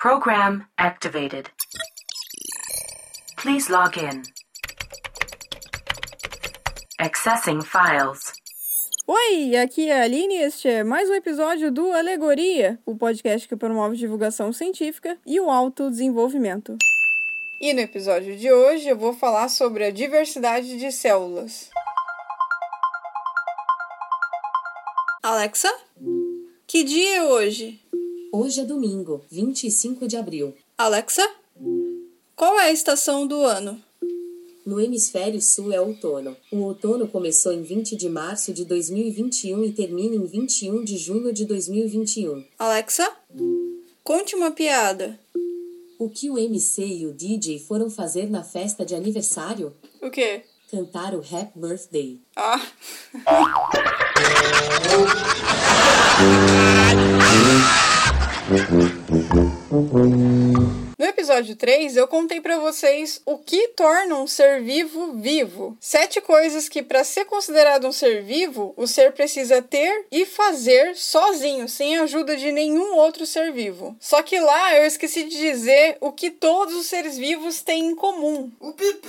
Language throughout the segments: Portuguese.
Program activated. Please log in. Accessing files. Oi, aqui é a Aline e este é mais um episódio do Alegoria, o podcast que promove divulgação científica e o autodesenvolvimento. E no episódio de hoje eu vou falar sobre a diversidade de células. Alexa, que dia é hoje? Hoje é domingo, 25 de abril. Alexa, qual é a estação do ano? No hemisfério sul é outono. O outono começou em 20 de março de 2021 e termina em 21 de junho de 2021. Alexa, conte uma piada. O que o MC e o DJ foram fazer na festa de aniversário? O quê? Cantar o Happy Birthday. Ah. No episódio 3, eu contei para vocês o que torna um ser vivo vivo. Sete coisas que, para ser considerado um ser vivo, o ser precisa ter e fazer sozinho, sem a ajuda de nenhum outro ser vivo. Só que lá eu esqueci de dizer o que todos os seres vivos têm em comum. O pipi.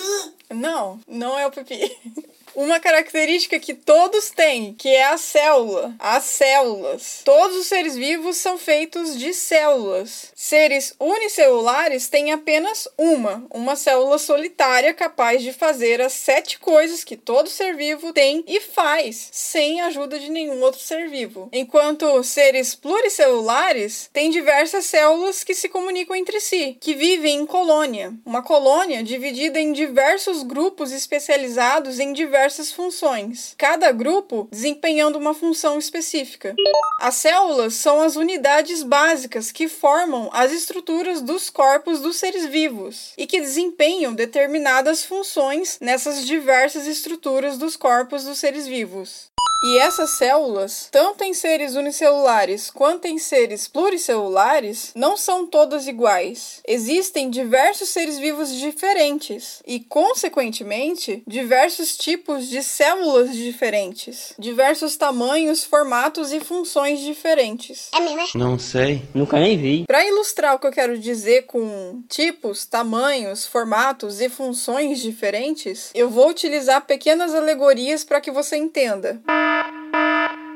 Não, não é o pipi. Uma característica que todos têm, que é a célula. As células. Todos os seres vivos são feitos de células. Seres unicelulares têm apenas uma, uma célula solitária capaz de fazer as sete coisas que todo ser vivo tem e faz, sem a ajuda de nenhum outro ser vivo. Enquanto seres pluricelulares têm diversas células que se comunicam entre si, que vivem em colônia. Uma colônia dividida em diversos grupos especializados em diversas funções, cada grupo desempenhando uma função específica. As células são as unidades básicas que formam as estruturas dos corpos dos seres vivos e que desempenham determinadas funções nessas diversas estruturas dos corpos dos seres vivos. E essas células, tanto em seres unicelulares quanto em seres pluricelulares, não são todas iguais. Existem diversos seres vivos diferentes e, consequentemente, diversos tipos de células diferentes, diversos tamanhos, formatos e funções diferentes. É mesmo? é? Não sei, nunca nem vi. Para ilustrar o que eu quero dizer com tipos, tamanhos, formatos e funções diferentes, eu vou utilizar pequenas alegorias para que você entenda.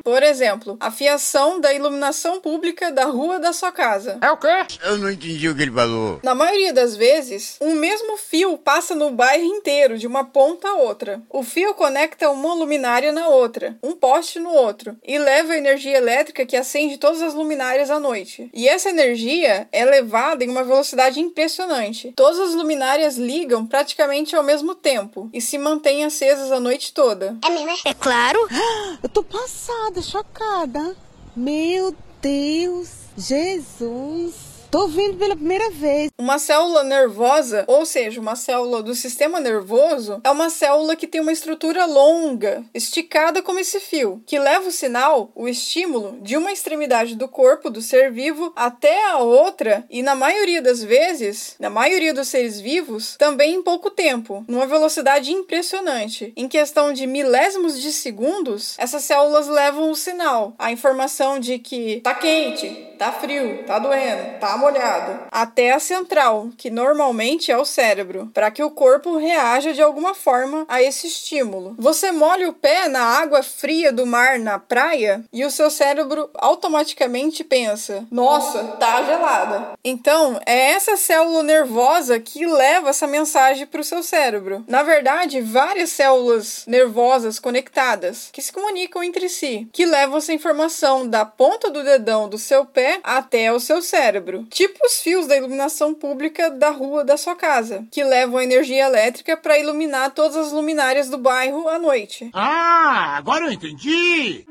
Por exemplo, a fiação da iluminação pública da rua da sua casa. É o quê? Eu não entendi o que ele falou. Na maioria das vezes, um mesmo fio passa no bairro inteiro, de uma ponta a outra. O fio conecta uma luminária na outra, um poste no outro, e leva a energia elétrica que acende todas as luminárias à noite. E essa energia é levada em uma velocidade impressionante. Todas as luminárias ligam praticamente ao mesmo tempo e se mantêm acesas a noite toda. É mesmo? É claro. Eu tô passada, chocada. Meu Deus, Jesus. Tô vendo pela primeira vez. Uma célula nervosa, ou seja, uma célula do sistema nervoso, é uma célula que tem uma estrutura longa, esticada como esse fio, que leva o sinal, o estímulo, de uma extremidade do corpo do ser vivo até a outra, e na maioria das vezes, na maioria dos seres vivos, também em pouco tempo, numa velocidade impressionante. Em questão de milésimos de segundos, essas células levam o sinal, a informação de que tá quente, tá frio, tá doendo, tá molhado, até a central, que normalmente é o cérebro, para que o corpo reaja de alguma forma a esse estímulo. Você molha o pé na água fria do mar na praia e o seu cérebro automaticamente pensa: "Nossa, tá gelada". Então, é essa célula nervosa que leva essa mensagem para o seu cérebro. Na verdade, várias células nervosas conectadas que se comunicam entre si, que levam essa informação da ponta do dedão do seu pé até o seu cérebro tipo os fios da iluminação pública da rua da sua casa, que levam energia elétrica para iluminar todas as luminárias do bairro à noite. Ah, agora eu entendi.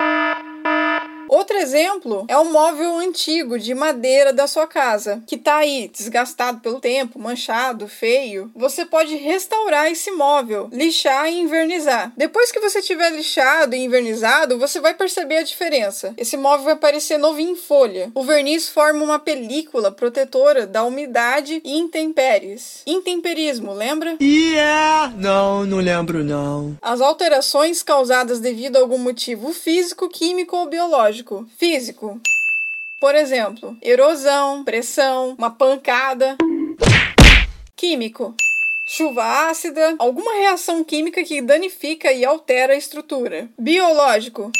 Outro exemplo é um móvel antigo de madeira da sua casa, que está aí desgastado pelo tempo, manchado, feio. Você pode restaurar esse móvel, lixar e invernizar. Depois que você tiver lixado e invernizado, você vai perceber a diferença. Esse móvel vai parecer novinho em folha. O verniz forma uma película protetora da umidade e intempéries. Intemperismo, lembra? Yeah! Não, não lembro não. As alterações causadas devido a algum motivo físico, químico ou biológico. Físico. Por exemplo, erosão, pressão, uma pancada. Químico. Chuva ácida, alguma reação química que danifica e altera a estrutura. Biológico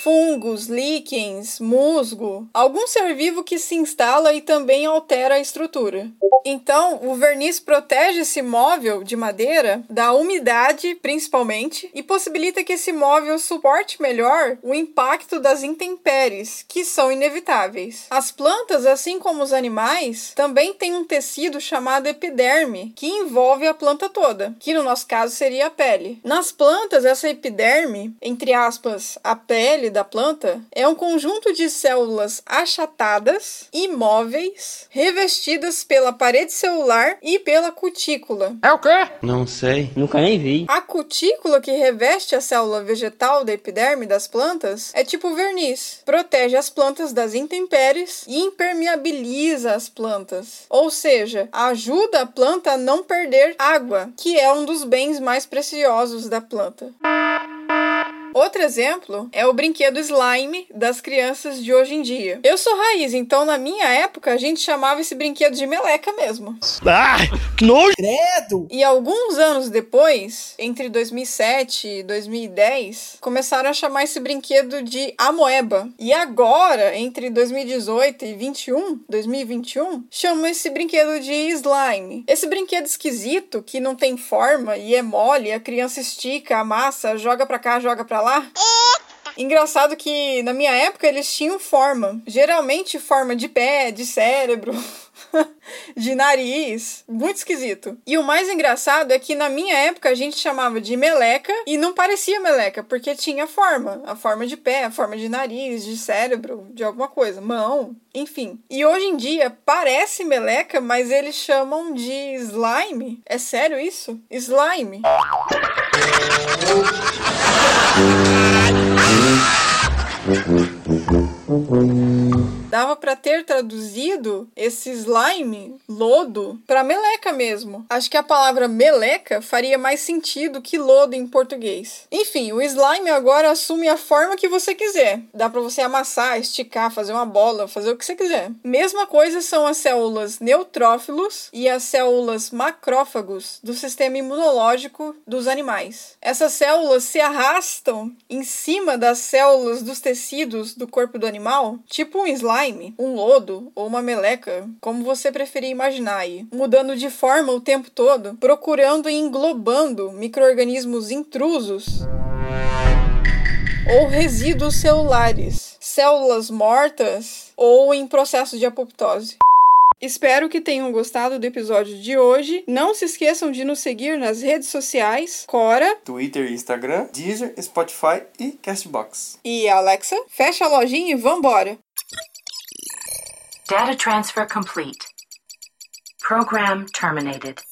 fungos, líquens, musgo, algum ser vivo que se instala e também altera a estrutura. Então, o verniz protege esse móvel de madeira da umidade, principalmente, e possibilita que esse móvel suporte melhor o impacto das intempéries, que são inevitáveis. As plantas, assim como os animais, também têm um tecido chamado epiderme, que envolve a planta toda, que no nosso caso seria a pele. Nas plantas, essa epiderme, entre aspas, a pele da planta, é um conjunto de células achatadas, imóveis, revestidas pela parede celular e pela cutícula. É o quê? Não sei. Nunca nem vi. A cutícula que reveste a célula vegetal da epiderme das plantas é tipo verniz. Protege as plantas das intempéries e impermeabiliza as plantas. Ou seja, ajuda a planta a não perder água, que é um dos bens mais preciosos da planta. Outro exemplo é o brinquedo slime das crianças de hoje em dia. Eu sou raiz, então na minha época a gente chamava esse brinquedo de meleca mesmo. Ah, que nojo! Credo! E alguns anos depois, entre 2007 e 2010, começaram a chamar esse brinquedo de amoeba. E agora, entre 2018 e 21, 2021, chamam esse brinquedo de slime. Esse brinquedo esquisito que não tem forma e é mole, a criança estica, amassa, joga pra cá, joga pra lá. Engraçado que na minha época eles tinham forma, geralmente forma de pé, de cérebro, de nariz, muito esquisito. E o mais engraçado é que na minha época a gente chamava de meleca e não parecia meleca, porque tinha forma, a forma de pé, a forma de nariz, de cérebro, de alguma coisa, mão, enfim. E hoje em dia parece meleca, mas eles chamam de slime. É sério isso? Slime. Caralho. Pra ter traduzido esse slime, lodo, pra meleca mesmo. Acho que a palavra meleca faria mais sentido que lodo em português. Enfim, o slime agora assume a forma que você quiser. Dá pra você amassar, esticar, fazer uma bola, fazer o que você quiser. Mesma coisa são as células neutrófilos e as células macrófagos do sistema imunológico dos animais. Essas células se arrastam em cima das células dos tecidos do corpo do animal, tipo um slime, um lodo ou uma meleca, como você preferir imaginar aí, mudando de forma o tempo todo, procurando e englobando micro-organismos intrusos ou resíduos celulares, células mortas ou em processo de apoptose. Espero que tenham gostado do episódio de hoje. Não se esqueçam de nos seguir nas redes sociais, Cora Twitter e Instagram, Deezer, Spotify e Castbox. e Alexa. Fecha a lojinha e vambora! Data transfer complete. Program terminated.